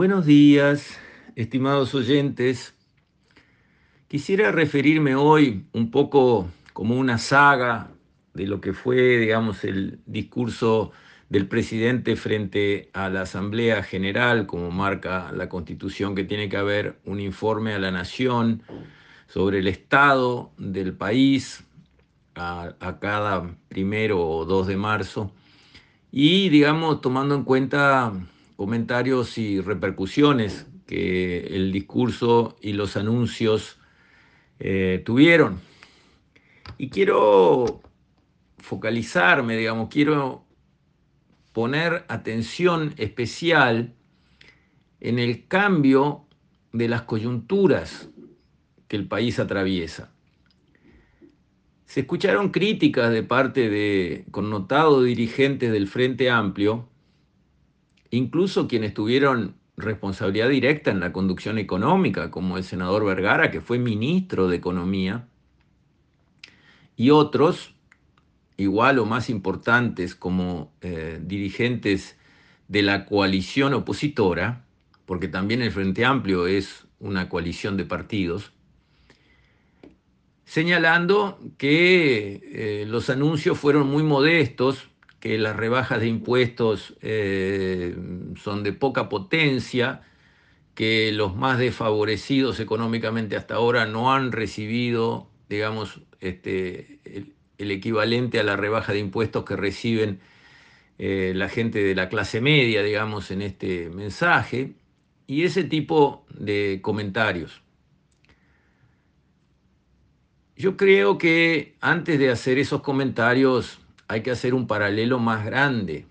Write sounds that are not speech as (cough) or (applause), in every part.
Buenos días, estimados oyentes. Quisiera referirme hoy un poco como una saga de lo que fue, digamos, el discurso del presidente frente a la Asamblea General, como marca la Constitución, que tiene que haber un informe a la Nación sobre el estado del país a, cada primero o dos de marzo, y, digamos, tomando en cuenta comentarios y repercusiones que el discurso y los anuncios eh, tuvieron. Y quiero focalizarme, digamos, quiero poner atención especial en el cambio de las coyunturas que el país atraviesa. Se escucharon críticas de parte de connotados dirigentes del Frente Amplio, incluso quienes tuvieron responsabilidad directa en la conducción económica, como el senador Vergara, que fue ministro de Economía, y otros igual o más importantes como eh, dirigentes de la coalición opositora, porque también el Frente Amplio es una coalición de partidos, señalando que eh, los anuncios fueron muy modestos, que las rebajas de impuestos eh, son de poca potencia, que los más desfavorecidos económicamente hasta ahora no han recibido, digamos, este, el, equivalente a la rebaja de impuestos que reciben eh, la gente de la clase media, digamos, en este mensaje, y ese tipo de comentarios. Yo creo que antes de hacer esos comentarios hay que hacer un paralelo más grande.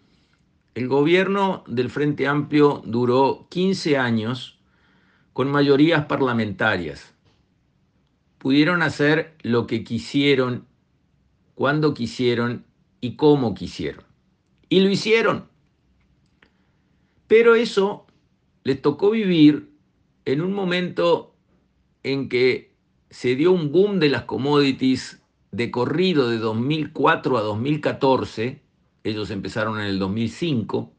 El gobierno del Frente Amplio duró 15 años con mayorías parlamentarias. Pudieron hacer lo que quisieron cuando quisieron y cómo quisieron. Y lo hicieron. Pero eso les tocó vivir en un momento en que se dio un boom de las commodities de corrido de 2004 a 2014, ellos empezaron en el 2005,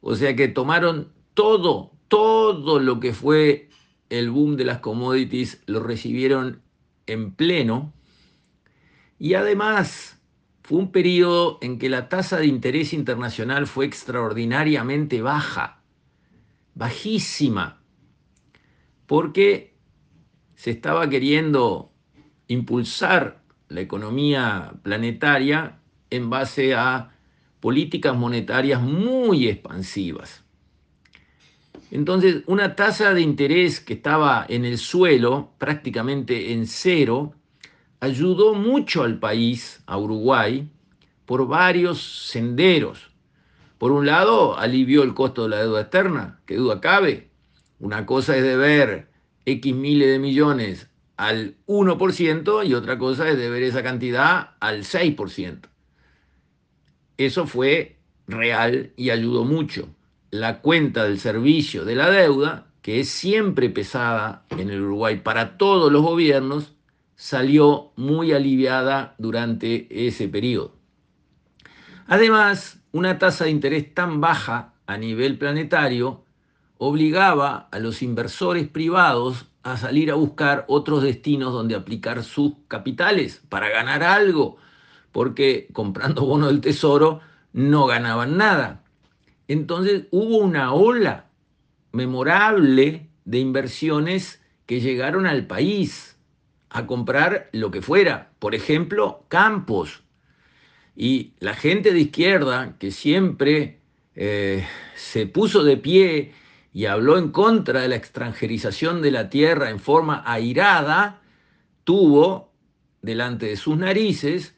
o sea que tomaron todo, todo lo que fue el boom de las commodities, lo recibieron en pleno, y además fue un periodo en que la tasa de interés internacional fue extraordinariamente baja, bajísima, porque se estaba queriendo impulsar la economía planetaria en base a políticas monetarias muy expansivas. Entonces, una tasa de interés que estaba en el suelo, prácticamente en cero, ayudó mucho al país, a Uruguay, por varios senderos. Por un lado, alivió el costo de la deuda externa, que duda cabe. Una cosa es deber X miles de millones al 1% y otra cosa es deber esa cantidad al 6%. Eso fue real y ayudó mucho. La cuenta del servicio de la deuda, que es siempre pesada en el Uruguay para todos los gobiernos, salió muy aliviada durante ese periodo. Además, una tasa de interés tan baja a nivel planetario obligaba a los inversores privados a salir a buscar otros destinos donde aplicar sus capitales para ganar algo, porque comprando (laughs) bonos del tesoro no ganaban nada. Entonces hubo una ola memorable de inversiones que llegaron al país a comprar lo que fuera, por ejemplo, campos. Y la gente de izquierda, que siempre eh, se puso de pie y habló en contra de la extranjerización de la tierra en forma airada, tuvo delante de sus narices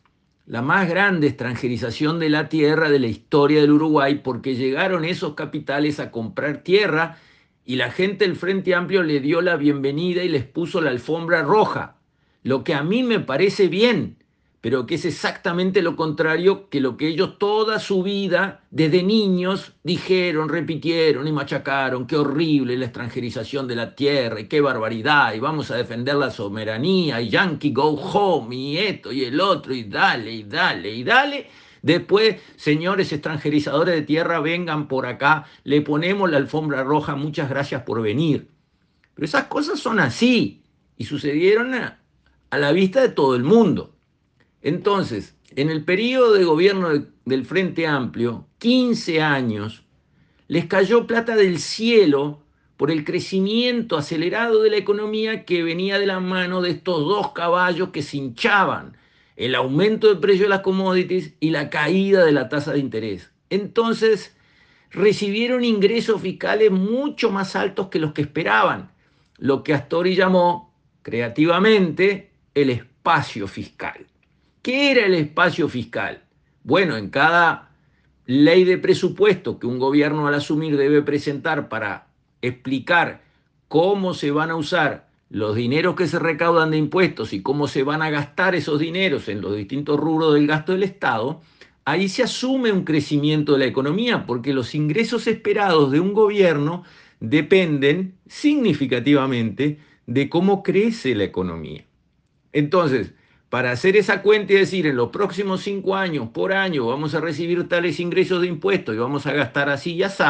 la más grande extranjerización de la tierra de la historia del Uruguay, porque llegaron esos capitales a comprar tierra y la gente del Frente Amplio le dio la bienvenida y les puso la alfombra roja lo que a mí me parece bien, pero que es exactamente lo contrario que lo que ellos toda su vida, desde niños, dijeron, repitieron y machacaron, qué horrible la extranjerización de la tierra y qué barbaridad, y vamos a defender la soberanía, y Yankee go home, y esto y el otro, y dale, y dale, y dale, Después, señores extranjerizadores de tierra, vengan por acá, le ponemos la alfombra roja, muchas gracias por venir. Pero esas cosas son así y sucedieron a, la vista de todo el mundo. Entonces, en el periodo de gobierno del Frente Amplio, 15 años, les cayó plata del cielo por el crecimiento acelerado de la economía que venía de la mano de estos dos caballos que se hinchaban, el aumento del precio de las commodities y la caída de la tasa de interés. Entonces, recibieron ingresos fiscales mucho más altos que los que esperaban, lo que Astori llamó creativamente el espacio fiscal. ¿Qué era el espacio fiscal? Bueno, en cada ley de presupuesto que un gobierno al asumir debe presentar para explicar cómo se van a usar los dineros que se recaudan de impuestos y cómo se van a gastar esos dineros en los distintos rubros del gasto del Estado, ahí se asume un crecimiento de la economía, porque los ingresos esperados de un gobierno dependen significativamente de cómo crece la economía. Entonces, para hacer esa cuenta y decir en los próximos cinco años por año vamos a recibir tales ingresos de impuestos y vamos a gastar así y así,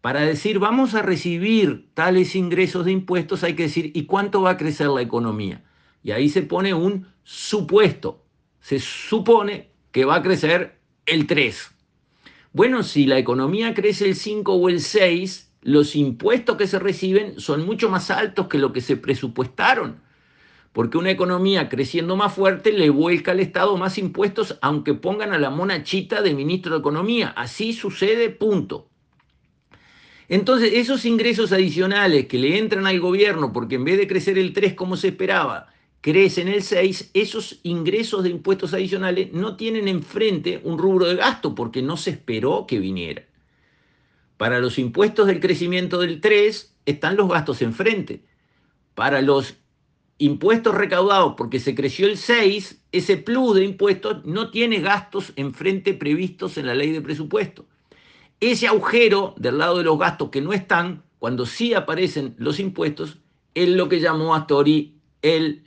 para decir vamos a recibir tales ingresos de impuestos hay que decir ¿y cuánto va a crecer la economía? Y ahí se pone un supuesto. Se supone que va a crecer el 3. Bueno, si la economía crece el 5 o el 6, los impuestos que se reciben son mucho más altos que lo que se presupuestaron. Porque una economía creciendo más fuerte le vuelca al Estado más impuestos, aunque pongan a la monachita de ministro de Economía. Así sucede, punto. Entonces, esos ingresos adicionales que le entran al gobierno, porque en vez de crecer el 3 como se esperaba, crecen el 6, esos ingresos de impuestos adicionales no tienen enfrente un rubro de gasto porque no se esperó que viniera. Para los impuestos del crecimiento del 3 están los gastos enfrente. Para los impuestos recaudados porque se creció el 6, ese plus de impuestos no tiene gastos enfrente previstos en la ley de presupuesto. Ese agujero del lado de los gastos que no están, cuando sí aparecen los impuestos, es lo que llamó Astori el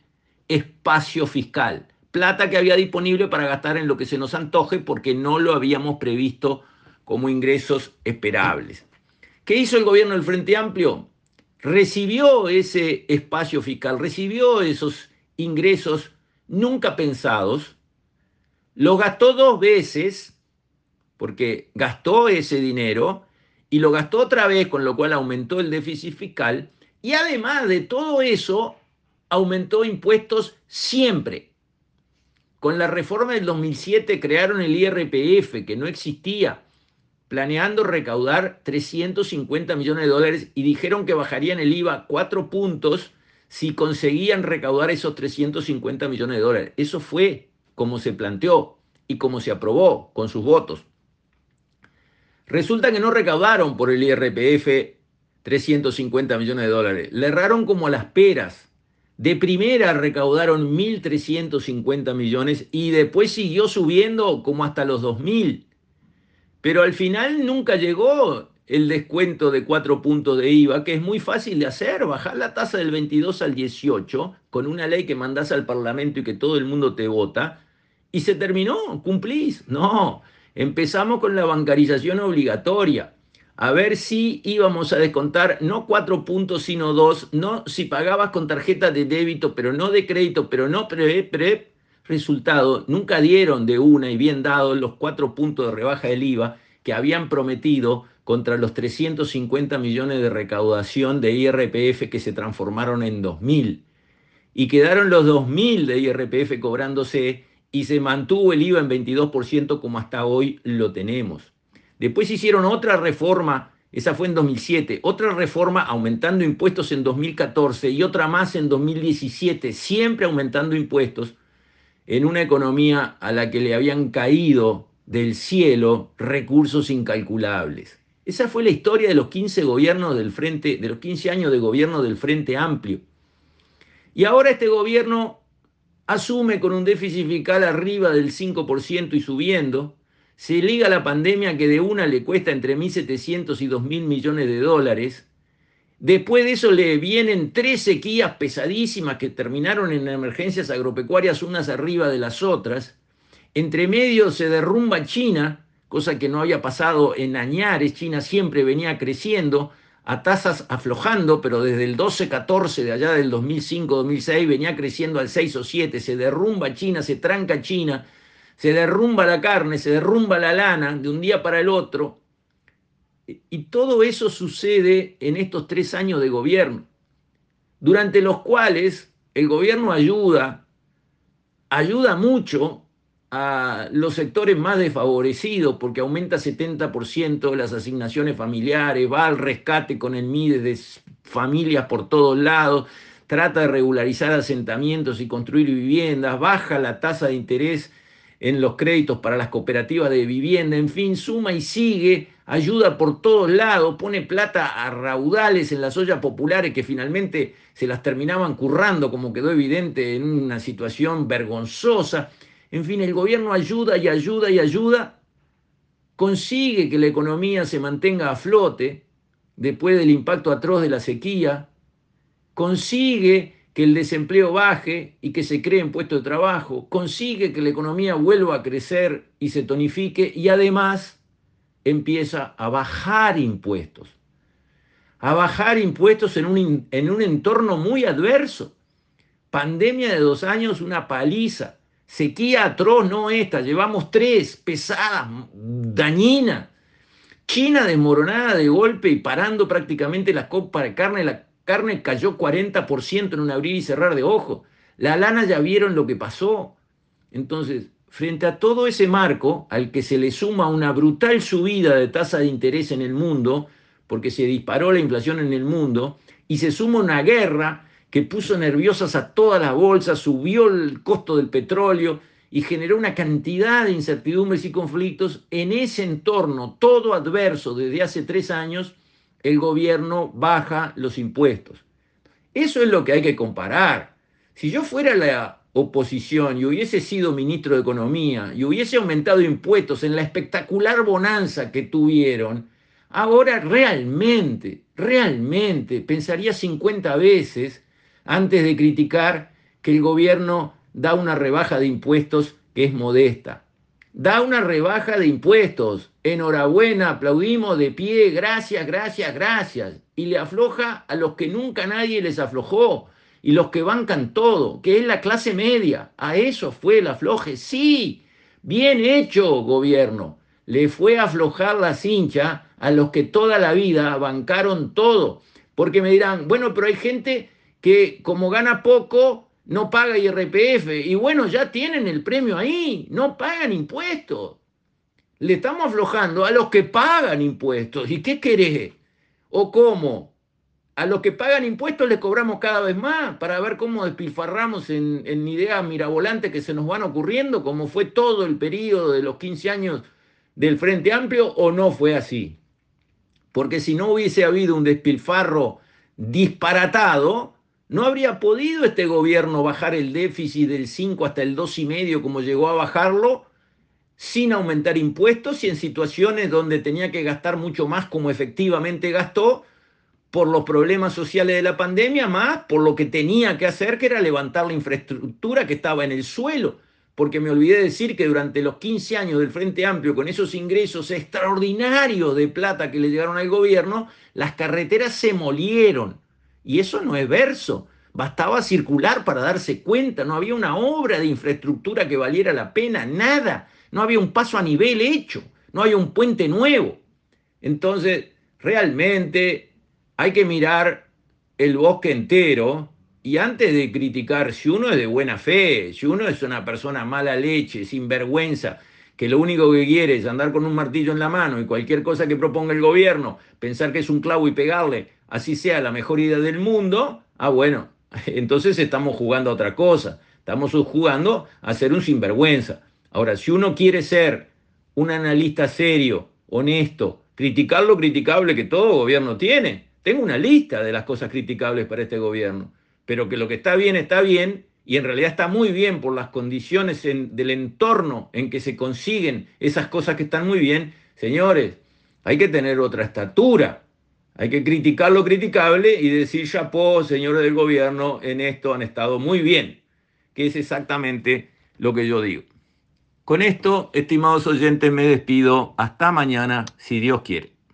espacio fiscal. Plata que había disponible para gastar en lo que se nos antoje porque no lo habíamos previsto como ingresos esperables. ¿Qué hizo el gobierno del Frente Amplio? Recibió ese espacio fiscal, recibió esos ingresos nunca pensados, los gastó dos veces porque gastó ese dinero y lo gastó otra vez, con lo cual aumentó el déficit fiscal, y además de todo eso, aumentó impuestos siempre. Con la reforma del 2007 crearon el IRPF, que no existía, planeando recaudar 350 millones de dólares y dijeron que bajarían el IVA cuatro puntos si conseguían recaudar esos 350 millones de dólares. Eso fue como se planteó y como se aprobó con sus votos. Resulta que no recaudaron por el IRPF 350 millones de dólares. Le erraron como las peras. De primera recaudaron 1.350 millones y después siguió subiendo como hasta los 2.000. Pero al final nunca llegó el descuento de cuatro puntos de IVA, que es muy fácil de hacer, bajar la tasa del 22 al 18 con una ley que mandás al Parlamento y que todo el mundo te vota, y se terminó, cumplís. No, Empezamos con la bancarización obligatoria. A ver si íbamos a descontar no cuatro puntos, sino dos. No si pagabas con tarjeta de débito, pero no de crédito, pero no pre, pre. Resultado, nunca dieron de una y bien dados los cuatro puntos de rebaja del IVA que habían prometido contra los 350 millones de recaudación de IRPF que se transformaron en 2.000. Y quedaron los 2.000 de IRPF cobrándose y se mantuvo el IVA en 22% como hasta hoy lo tenemos. Después hicieron otra reforma, esa fue en 2007, otra reforma aumentando impuestos en 2014 y otra más en 2017, siempre aumentando impuestos en una economía a la que le habían caído del cielo recursos incalculables. Esa fue la historia de los 15 gobiernos del Frente, de los 15 años de gobierno del Frente Amplio. Y ahora este gobierno asume con un déficit fiscal arriba del 5% y subiendo, se liga a la pandemia que de una le cuesta entre 1.700 y 2.000 millones de dólares, después de eso le vienen tres sequías pesadísimas que terminaron en emergencias agropecuarias unas arriba de las otras, Entre medio se derrumba China, cosa que no había pasado en añares, China siempre venía creciendo a tasas aflojando, pero desde el 12-14 de allá del 2005-2006 venía creciendo al 6 o 7, se derrumba China, se tranca China, se derrumba la carne, se derrumba la lana de un día para el otro. Y todo eso sucede en estos tres años de gobierno, durante los cuales el gobierno ayuda, ayuda mucho a los sectores más desfavorecidos porque aumenta 70% las asignaciones familiares, va al rescate con el MIDE de familias por todos lados, trata de regularizar asentamientos y construir viviendas, baja la tasa de interés en los créditos para las cooperativas de vivienda, en fin, suma y sigue, ayuda por todos lados, pone plata a raudales en las ollas populares que finalmente se las terminaban currando, como quedó evidente en una situación vergonzosa. En fin, el gobierno ayuda y ayuda y ayuda, consigue que la economía se mantenga a flote después del impacto atroz de la sequía, consigue que el desempleo baje y que se creen puestos de trabajo, consigue que la economía vuelva a crecer y se tonifique y además empieza a bajar impuestos, a bajar impuestos en un, en un entorno muy adverso. Pandemia de dos años, una paliza Sequía atroz, no esta, llevamos tres, pesadas, dañinas. China desmoronada de golpe y parando prácticamente la copa de carne, la carne cayó 40% en un abrir y cerrar de ojos. La lana ya vieron lo que pasó. Entonces, frente a todo ese marco, al que se le suma una brutal subida de tasa de interés en el mundo, porque se disparó la inflación en el mundo, y se suma una guerra que puso nerviosas a todas las bolsas, subió el costo del petróleo y generó una cantidad de incertidumbres y conflictos. En ese entorno, todo adverso desde hace tres años, el gobierno baja los impuestos. Eso es lo que hay que comparar. Si yo fuera la oposición y hubiese sido ministro de Economía y hubiese aumentado impuestos en la espectacular bonanza que tuvieron, ahora realmente, realmente pensaría 50 veces antes de criticar que el gobierno da una rebaja de impuestos que es modesta. Da una rebaja de impuestos. Enhorabuena, aplaudimos de pie, gracias, gracias, gracias. Y le afloja a los que nunca nadie les aflojó y los que bancan todo, que es la clase media. A eso fue el afloje. Sí, bien hecho, gobierno. Le fue a aflojar la cincha a los que toda la vida bancaron todo. Porque me dirán, bueno, pero hay gente que como gana poco, no paga IRPF. Y bueno, ya tienen el premio ahí, no pagan impuestos. Le estamos aflojando a los que pagan impuestos. ¿Y qué querés? ¿O cómo? A los que pagan impuestos les cobramos cada vez más para ver cómo despilfarramos en, en ideas mirabolantes que se nos van ocurriendo, como fue todo el periodo de los 15 años del Frente Amplio, o no fue así. Porque si no hubiese habido un despilfarro disparatado, ¿No habría podido este gobierno bajar el déficit del 5 hasta el 2,5 como llegó a bajarlo sin aumentar impuestos y en situaciones donde tenía que gastar mucho más como efectivamente gastó por los problemas sociales de la pandemia, más por lo que tenía que hacer, que era levantar la infraestructura que estaba en el suelo? Porque me olvidé decir que durante los 15 años del Frente Amplio, con esos ingresos extraordinarios de plata que le llegaron al gobierno, las carreteras se molieron y eso no es verso. Bastaba circular para darse cuenta, no había una obra de infraestructura que valiera la pena, nada. No había un paso a nivel hecho, no había un puente nuevo. Entonces, realmente hay que mirar el bosque entero y antes de criticar, si uno es de buena fe, si uno es una persona mala leche, sin vergüenza, que lo único que quiere es andar con un martillo en la mano y cualquier cosa que proponga el gobierno, pensar que es un clavo y pegarle, así sea la mejor idea del mundo, ah, bueno, (laughs) entonces estamos jugando a otra cosa, estamos jugando a ser un sinvergüenza. Ahora, si uno quiere ser un analista serio, honesto, criticar lo criticable que todo gobierno tiene, tengo una lista de las cosas criticables para este gobierno, pero que lo que está bien está bien y en realidad está muy bien por las condiciones del entorno en que se consiguen esas cosas que están muy bien, señores, hay que tener otra estatura. Hay que criticar lo criticable y decir, chapó, señores del gobierno, en esto han estado muy bien, que es exactamente lo que yo digo. Con esto, estimados oyentes, me despido. Hasta mañana, si Dios quiere.